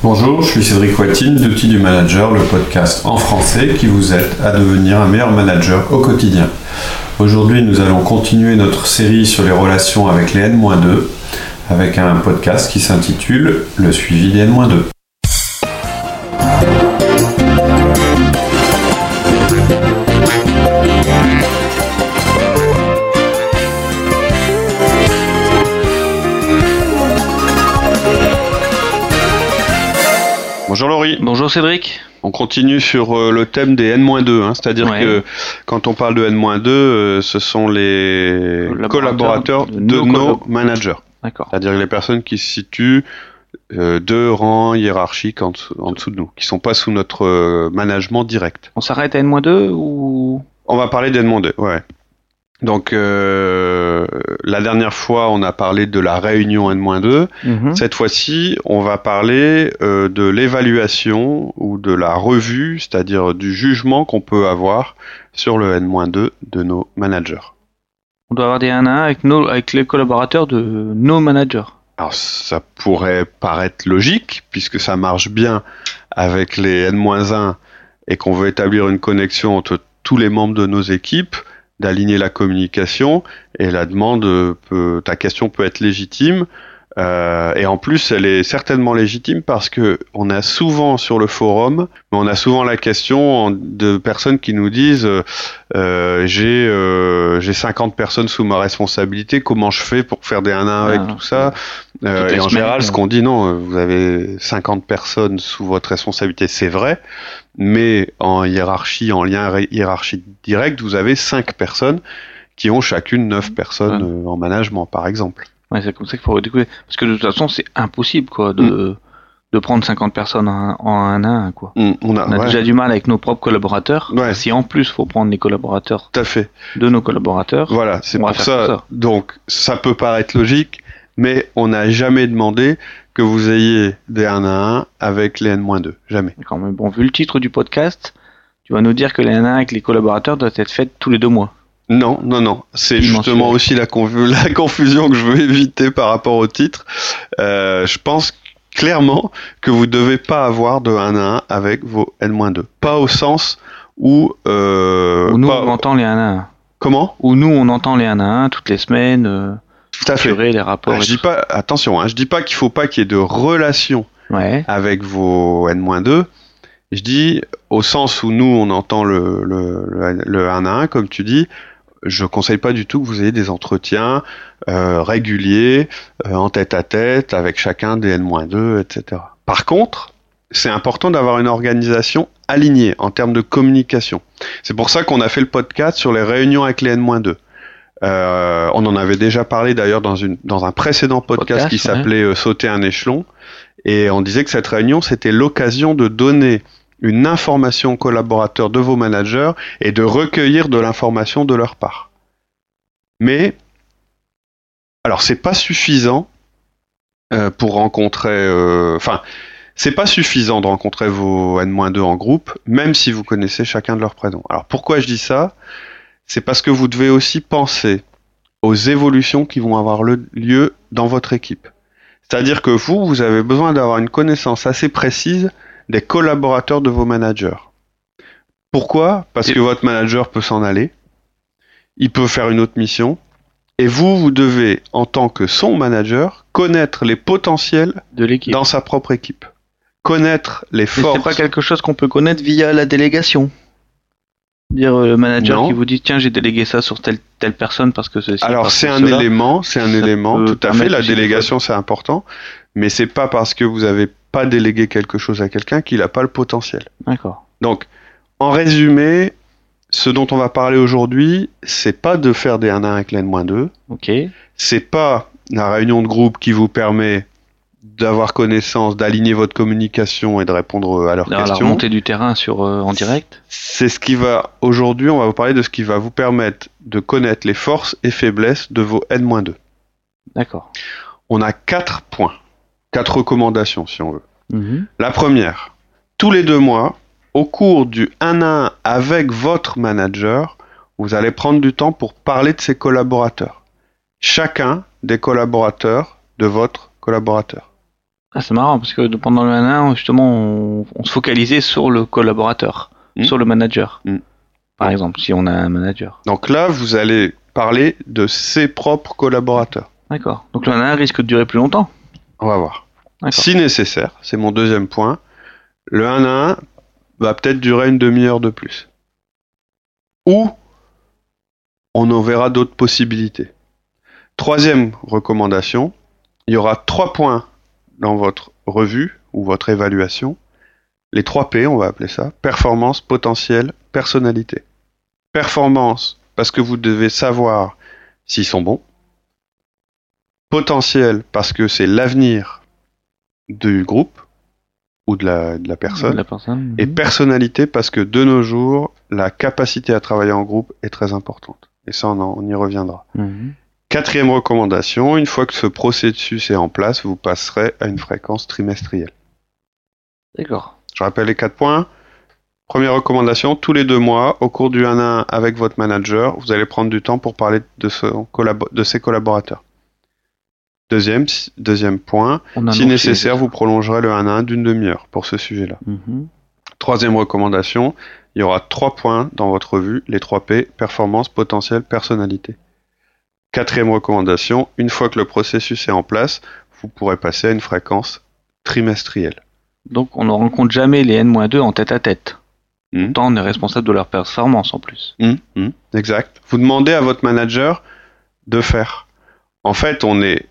Bonjour, je suis Cédric Watine d'Outils du Manager, le podcast en français qui vous aide à devenir un meilleur manager au quotidien. Aujourd'hui, nous allons continuer notre série sur les relations avec les N-2 avec un podcast qui s'intitule Le suivi des N-2. Bonjour Laurie. Bonjour Cédric. On continue sur euh, le thème des N-2, hein. c'est-à-dire que quand on parle de N-2, euh, ce sont les collaborateurs de, nos, managers. D'accord. C'est-à-dire les personnes qui se situent euh, deux rangs hiérarchiques en, en, dessous de nous, qui sont pas sous notre management direct. On s'arrête à N-2 ou? On va parler d'N-2, ouais. Donc euh, la dernière fois, on a parlé de la réunion N-2. Mhm. Cette fois-ci, on va parler euh, de l'évaluation ou de la revue, c'est-à-dire du jugement qu'on peut avoir sur le N-2 de nos managers. On doit avoir des 1 1 avec, nos, avec les collaborateurs de nos managers. Alors ça pourrait paraître logique, puisque ça marche bien avec les N-1 et qu'on veut établir une connexion entre tous les membres de nos équipes d'aligner la communication et la demande peut, ta question peut être légitime. Euh, et en plus, elle est certainement légitime parce que on a souvent sur le forum, on a souvent la question de personnes qui nous disent euh, j'ai euh, j'ai 50 personnes sous ma responsabilité, comment je fais pour faire des 1 1 avec ah, tout ça? Euh, Et en général, ce qu'on dit non, vous avez 50 personnes sous votre responsabilité, c'est vrai, mais en hiérarchie, en lien hiérarchique direct, vous avez 5 personnes qui ont chacune 9 personnes en management, par exemple. Ouais, c'est comme ça qu'il faut découvrir. Parce que de toute façon, c'est impossible, quoi, de, mm. de prendre 50 personnes en, un à un, quoi. Mm, on a, déjà du mal avec nos propres collaborateurs. Ouais. Si en plus, faut prendre les collaborateurs. Tout à fait. De nos collaborateurs. Voilà, c'est pour ça. Donc, ça peut paraître logique, mais on n'a jamais demandé que vous ayez des 1 à 1 avec les N-2. Jamais. Quand même, bon, vu le titre du podcast, tu vas nous dire que les 1 à 1 avec les collaborateurs doivent être faits tous les deux mois. Non, non, non. C'est justement aussi la, la, confusion que je veux éviter par rapport au titre. Euh, je pense clairement que vous ne devez pas avoir de 1 à 1 avec vos N-2. Pas au sens où... Euh, où nous, on entend les 1 à 1. Comment? Où nous, on entend les 1 à 1 toutes les semaines. Euh, tout à fait. Les rapports ah, je dis pas, attention, hein, je dis pas qu'il faut pas qu'il y ait de relation avec vos N-2. Je dis au sens où nous on entend le, le, le, le 1 à 1, comme tu dis, je conseille pas du tout que vous ayez des entretiens euh, réguliers, euh, en tête à tête, avec chacun des N-2, etc. Par contre, c'est important d'avoir une organisation alignée en termes de communication. C'est pour ça qu'on a fait le podcast sur les réunions avec les N-2. Euh, on en avait déjà parlé d'ailleurs dans, une, dans un précédent podcast, qui s'appelait euh, Sauter un échelon. Et on disait que cette réunion, c'était l'occasion de donner une information aux collaborateurs de vos managers et de recueillir de l'information de leur part. Mais, alors c'est pas suffisant euh, pour rencontrer, euh, enfin, c'est pas suffisant de rencontrer vos N-2 en groupe, même si vous connaissez chacun de leurs prénoms. Alors pourquoi je dis ça? C'est parce que vous devez aussi penser aux évolutions qui vont avoir lieu dans votre équipe. C'est-à-dire que vous, vous avez besoin d'avoir une connaissance assez précise des collaborateurs de vos managers. Pourquoi? Parce que votre manager peut s'en aller, il peut faire une autre mission, et vous, vous devez, en tant que son manager, connaître les potentiels de l'équipe dans sa propre équipe. Connaître les forces. C'est pas quelque chose qu'on peut connaître via la délégation. Dire euh, le manager qui vous dit tiens j'ai délégué ça sur telle telle personne parce que c'est. Alors c'est un élément, c'est un élément tout à fait. La délégation c'est important, mais c'est pas parce que vous avez pas déléguer quelque chose à quelqu'un qu'il n'a pas le potentiel. D'accord. Donc, en résumé, ce dont on va parler aujourd'hui, c'est pas de faire des 1 1 avec l'N-2. Ok. C'est pas la réunion de groupe qui vous permet d'avoir connaissance, d'aligner votre communication et de répondre à leurs questions. La remontée du terrain sur euh, en direct. C'est ce qui va aujourd'hui, on va vous parler de ce qui va vous permettre de connaître les forces et faiblesses de vos N-2. D'accord. On a quatre points quatre recommandations si on veut. Mhm. La première, tous les deux mois, au cours du 1 à 1 avec votre manager, vous allez prendre du temps pour parler de ses collaborateurs. Chacun des collaborateurs de votre collaborateur. Ah, c'est marrant parce que pendant le 1 justement, on, se focalisait sur le collaborateur, hmm. sur le manager. Hmm. Par exemple, si on a un manager. Donc là, vous allez parler de ses propres collaborateurs. D'accord. Donc le 1 risque de durer plus longtemps. On va voir. Si nécessaire, c'est mon deuxième point. Le 1 à 1 va peut-être durer une demi-heure de plus. Ou on en verra d'autres possibilités. Troisième recommandation, il y aura trois points dans votre revue ou votre évaluation. Les trois P, on va appeler ça. Performance, potentiel, personnalité. Performance, parce que vous devez savoir s'ils sont bons. Potentiel, parce que c'est l'avenir du groupe ou de la, personne. Et mhm. personnalité, parce que de nos jours, la capacité à travailler en groupe est très importante. Et ça, on, y reviendra. Mhm. Quatrième recommandation, une fois que ce processus est en place, vous passerez à une fréquence trimestrielle. D'accord. Je rappelle les quatre points. Première recommandation, tous les deux mois, au cours du 1 1 avec votre manager, vous allez prendre du temps pour parler de, de ses collaborateurs. Deuxième, deuxième point, si nécessaire, vous prolongerez le 1 1 d'une demi-heure pour ce sujet-là. Mhm. Troisième recommandation, il y aura trois points dans votre revue, les trois P, performance, potentiel, personnalité. Quatrième recommandation, une fois que le processus est en place, vous pourrez passer à une fréquence trimestrielle. Donc on ne rencontre jamais les N-2 en tête à tête. Hmm. Tant on est responsable de leur performance en plus. Hmm, hmm, exact. Vous demandez à votre manager de faire. En fait, on est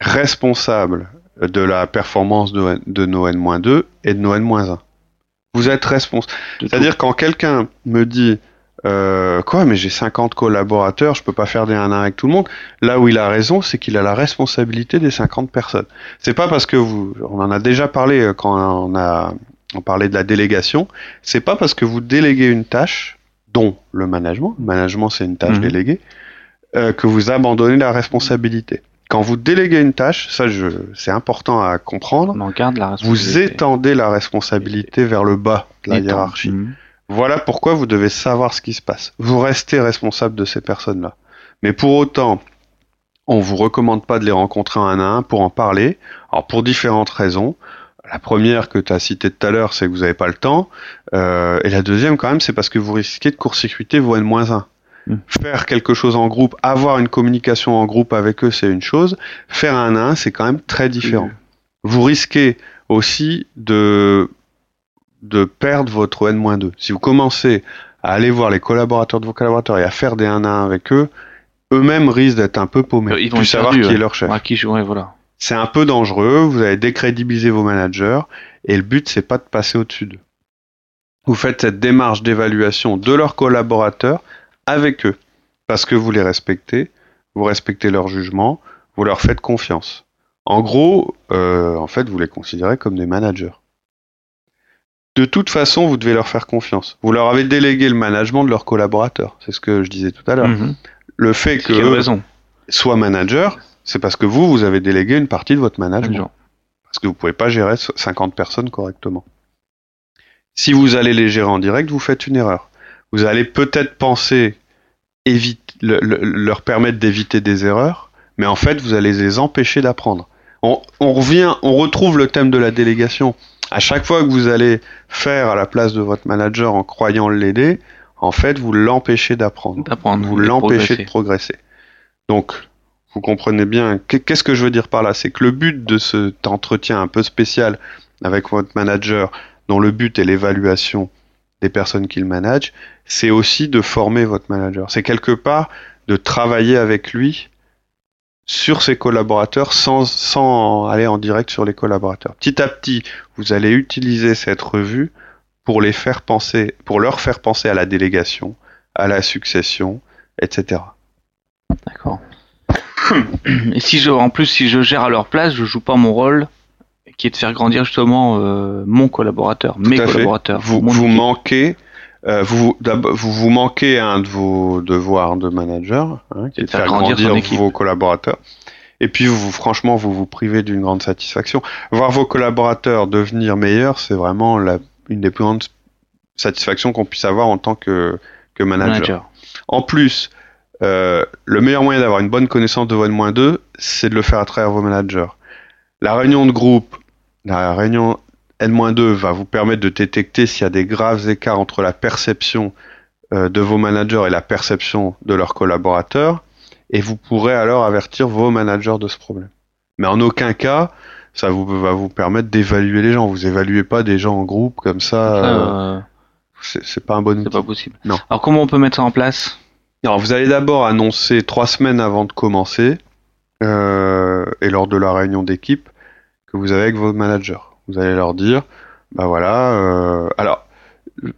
responsable de la performance de, de nos N-2 et de nos N-1. Vous êtes responsable. C'est-à-dire quand quelqu'un me dit euh, quoi, mais j'ai 50 collaborateurs, je peux pas faire des 1 1 avec tout le monde. Là où il a raison, c'est qu'il a la responsabilité des 50 personnes. C'est pas parce que vous, on en a déjà parlé euh, quand on a, on parlait de la délégation, c'est pas parce que vous déléguez une tâche, dont le management, le management c'est une tâche mhm. déléguée, euh, que vous abandonnez la responsabilité. Quand vous déléguez une tâche, ça c'est important à comprendre, on garde la vous étendez la responsabilité vers le bas de la hiérarchie. Voilà pourquoi vous devez savoir ce qui se passe. Vous restez responsable de ces personnes-là. Mais pour autant, on vous recommande pas de les rencontrer un à un pour en parler. Alors pour différentes raisons. La première que tu as citée tout à l'heure, c'est que vous n'avez pas le temps. Euh, et la deuxième, quand même, c'est parce que vous risquez de court-circuiter vos N-1. Faire quelque chose en groupe, avoir une communication en groupe avec eux, c'est une chose. Faire un à un, c'est quand même très différent. Vous risquez aussi de de perdre votre N-2. Si vous commencez à aller voir les collaborateurs de vos collaborateurs et à faire des 1 à 1 avec eux, eux-mêmes risquent d'être un peu paumés. Ils vont savoir qui est leur chef. qui voilà. C'est un peu dangereux, vous allez décrédibiliser vos managers, et le but c'est pas de passer au-dessus d'eux. Vous faites cette démarche d'évaluation de leurs collaborateurs avec eux, parce que vous les respectez, vous respectez leur jugement, vous leur faites confiance. En gros, euh, en fait, vous les considérez comme des managers de toute façon, vous devez leur faire confiance. Vous leur avez délégué le management de leurs collaborateurs. C'est ce que je disais tout à l'heure. Mhm. Le fait que eux soient managers, c'est parce que vous, vous avez délégué une partie de votre management. Parce que vous pouvez pas gérer 50 personnes correctement. Si vous allez les gérer en direct, vous faites une erreur. Vous allez peut-être penser leur permettre d'éviter des erreurs, mais en fait, vous allez les empêcher d'apprendre. on revient, on retrouve le thème de la délégation à chaque fois que vous allez faire à la place de votre manager en croyant l'aider, en fait, vous l'empêchez d'apprendre. Vous l'empêchez de progresser. Donc, vous comprenez bien. Qu'est-ce que je veux dire par là? C'est que le but de cet entretien un peu spécial avec votre manager, dont le but est l'évaluation des personnes qu'il manage, c'est aussi de former votre manager. C'est quelque part de travailler avec lui sur ses collaborateurs sans, sans aller en direct sur les collaborateurs. Petit à petit, vous allez utiliser cette revue pour les faire penser, pour leur faire penser à la délégation, à la succession, etc. D'accord. Et si je, en plus, si je gère à leur place, je joue pas mon rôle qui est de faire grandir justement euh, mon collaborateur, mes collaborateurs. Vous, vous manquez euh, vous, vous, vous manquez un de vos devoirs de manager, hein, qui est de faire, grandir, vos collaborateurs. Et puis, vous, franchement, vous vous privez d'une grande satisfaction. Voir vos collaborateurs devenir meilleurs, c'est vraiment la, une des plus grandes satisfactions qu'on puisse avoir en tant que, que manager. En plus, euh, le meilleur moyen d'avoir une bonne connaissance de votre moins 2, c'est de le faire à travers vos managers. La réunion de groupe, la réunion N-2 va vous permettre de détecter s'il y a des graves écarts entre la perception euh, de vos managers et la perception de leurs collaborateurs, et vous pourrez alors avertir vos managers de ce problème. Mais en aucun cas, ça vous, va vous permettre d'évaluer les gens. Vous évaluez pas des gens en groupe comme ça. Euh, c'est pas un bon. C'est pas possible. Non. Alors comment on peut mettre ça en place? Alors vous allez d'abord annoncer trois semaines avant de commencer euh, et lors de la réunion d'équipe que vous avez avec vos managers. Vous allez leur dire, bah voilà. Euh, alors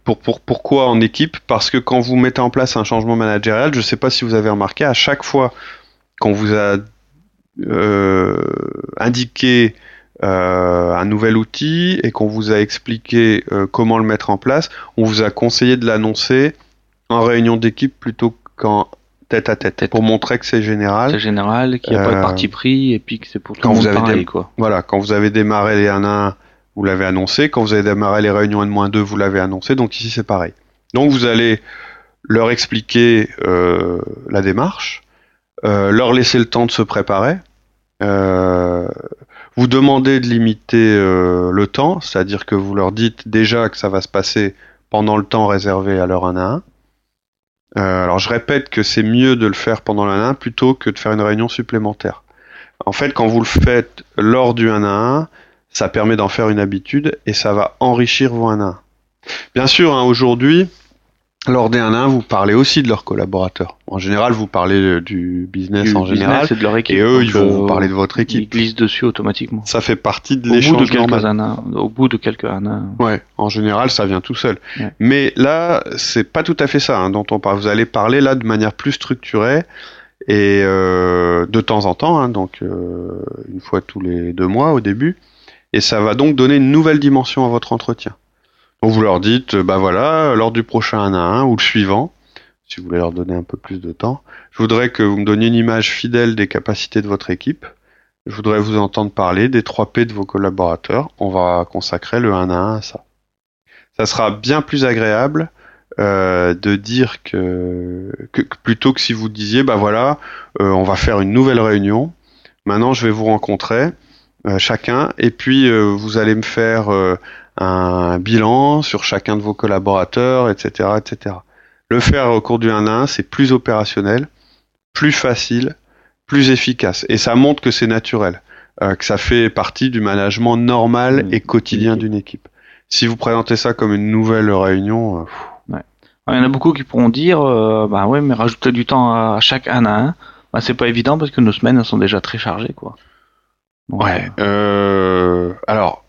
pour, pour, pourquoi en équipe? Parce que quand vous mettez en place un changement managérial, je ne sais pas si vous avez remarqué, à chaque fois qu'on vous a euh, indiqué euh, un nouvel outil et qu'on vous a expliqué comment le mettre en place, on vous a conseillé de l'annoncer en réunion d'équipe plutôt qu'en tête à tête, pour montrer que c'est général. C'est général, qu'il n'y a pas de parti pris et puis que c'est pour tout le monde pareil, quoi. Voilà, quand vous avez démarré les 1 1, vous l'avez annoncé. Quand vous avez démarré les réunions N-2, vous l'avez annoncé. Donc ici, c'est pareil. Donc vous allez leur expliquer euh, la démarche, euh, leur laisser le temps de se préparer, euh, vous demandez de limiter le temps, c'est-à-dire que vous leur dites déjà que ça va se passer pendant le temps réservé à leur 1 à 1. Alors je répète que c'est mieux de le faire pendant le 1 à 1 plutôt que de faire une réunion supplémentaire. En fait, quand vous le faites lors du 1 à 1, ça permet d'en faire une habitude et ça va enrichir vos 1 1. Bien sûr, hein, aujourd'hui, lors des 1 1, vous parlez aussi de leurs collaborateurs. En général, vous parlez du business en général. de leur équipe. Et eux, ils vont vous parler de votre équipe. Ils glissent dessus automatiquement. Ça fait partie de l'échange normal. Au bout de quelques 1 1. Ouais, en général, ça vient tout seul. Mais là, c'est pas tout à fait ça hein, dont on parle. Vous allez parler là de manière plus structurée et euh, de temps en temps, hein, donc euh, une fois tous les deux mois au début et ça va donc donner une nouvelle dimension à votre entretien. Vous leur dites, bah voilà, lors du prochain 1 à 1 ou le suivant, si vous voulez leur donner un peu plus de temps, je voudrais que vous me donniez une image fidèle des capacités de votre équipe. Je voudrais vous entendre parler des 3 P de vos collaborateurs. On va consacrer le 1 à 1 à ça. Ça sera bien plus agréable euh, de dire que, plutôt que si vous disiez, bah voilà, euh, on va faire une nouvelle réunion. Maintenant, je vais vous rencontrer euh, chacun, et puis vous allez me faire un bilan sur chacun de vos collaborateurs, etc., etc. Le faire au cours du 1 1, c'est plus opérationnel, plus facile, plus efficace, et ça montre que c'est naturel, que ça fait partie du management normal mmh. et quotidien d'une équipe. Si vous présentez ça comme une nouvelle réunion, il y en a beaucoup qui pourront dire, bah ouais, mais rajouter du temps à chaque 1 à 1, bah, c'est pas évident parce que nos semaines elles sont déjà très chargées, quoi. Ouais. Euh, alors,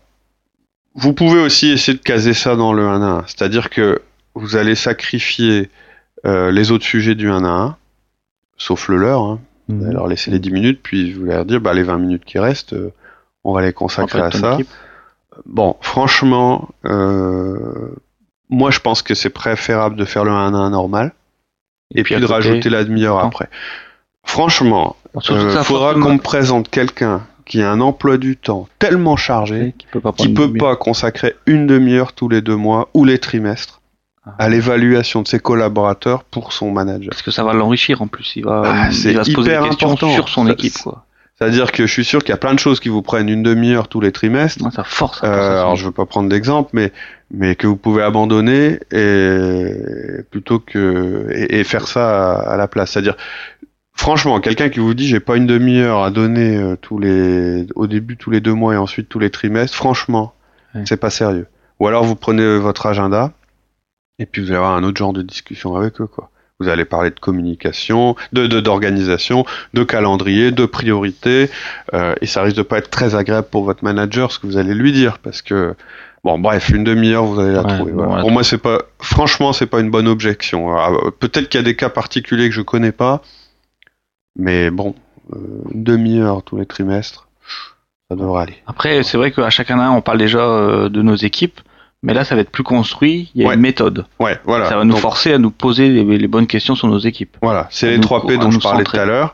vous pouvez aussi essayer de caser ça dans le 1 à 1. C'est-à-dire que vous allez sacrifier euh, les autres sujets du 1 à 1, sauf le leur. Hein. Vous allez mhm. leur laisser les 10 minutes, puis vous allez leur dire, bah, les 20 minutes qui restent, euh, on va les consacrer à ça. Bon, franchement, moi je pense que c'est préférable de faire le 1 à 1 normal, et, puis, de rajouter la demi-heure après. Franchement, il faudra qu'on me présente quelqu'un qui a un emploi du temps tellement chargé qui peut pas, peut pas consacrer une demi-heure tous les deux mois ou les trimestres ah. à l'évaluation de ses collaborateurs pour son manager. Parce que ça va l'enrichir en plus. Il va, ah, il va se poser des questions sur son équipe. C'est-à-dire que je suis sûr qu'il y a plein de choses qui vous prennent une demi-heure tous les trimestres. ça force. Euh, alors je veux pas prendre d'exemple, mais mais que vous pouvez abandonner et plutôt que et, faire ça à la place. C'est-à-dire Franchement, quelqu'un qui vous dit j'ai pas une demi-heure à donner euh, tous les au début tous les deux mois et ensuite tous les trimestres, franchement, c'est pas sérieux. Ou alors vous prenez votre agenda et puis vous allez avoir un autre genre de discussion avec eux quoi. Vous allez parler de communication, de d'organisation, de, calendrier, de priorité, euh, et ça risque de pas être très agréable pour votre manager ce que vous allez lui dire parce que Bon, bref, une demi-heure, vous allez la trouver. Pour moi, c'est pas, franchement, c'est pas une bonne objection. Peut-être qu'il y a des cas particuliers que je connais pas, mais bon, euh, une demi-heure tous les trimestres, ça devrait aller. Après, c'est vrai qu'à chacun un, on parle déjà euh, de nos équipes, mais là, ça va être plus construit. Il y a une méthode. Ouais, voilà. Ça va nous forcer à nous poser les, bonnes questions sur nos équipes. Voilà, c'est les trois P dont je parlais tout à l'heure.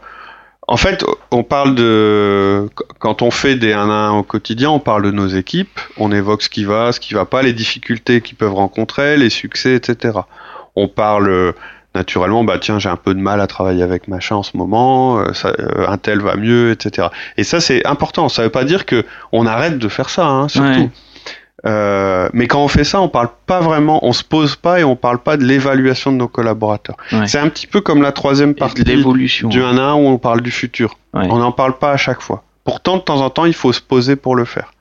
En fait, on parle de quand on fait des 1 à 1 au quotidien, on parle de nos équipes, on évoque ce qui va, ce qui va pas, les difficultés qu'ils peuvent rencontrer, les succès, etc. On parle naturellement, bah tiens, j'ai un peu de mal à travailler avec machin en ce moment, euh, euh, un tel va mieux, etc. Et ça, c'est important. Ça ne veut pas dire que on arrête de faire ça, hein, surtout. Euh, mais quand on fait ça, on parle pas vraiment, on se pose pas et on parle pas de l'évaluation de nos collaborateurs. C'est un petit peu comme la troisième partie l'évolution du 1 à 1 où on parle du futur. On n'en parle pas à chaque fois. Pourtant, de temps en temps, il faut se poser pour le faire.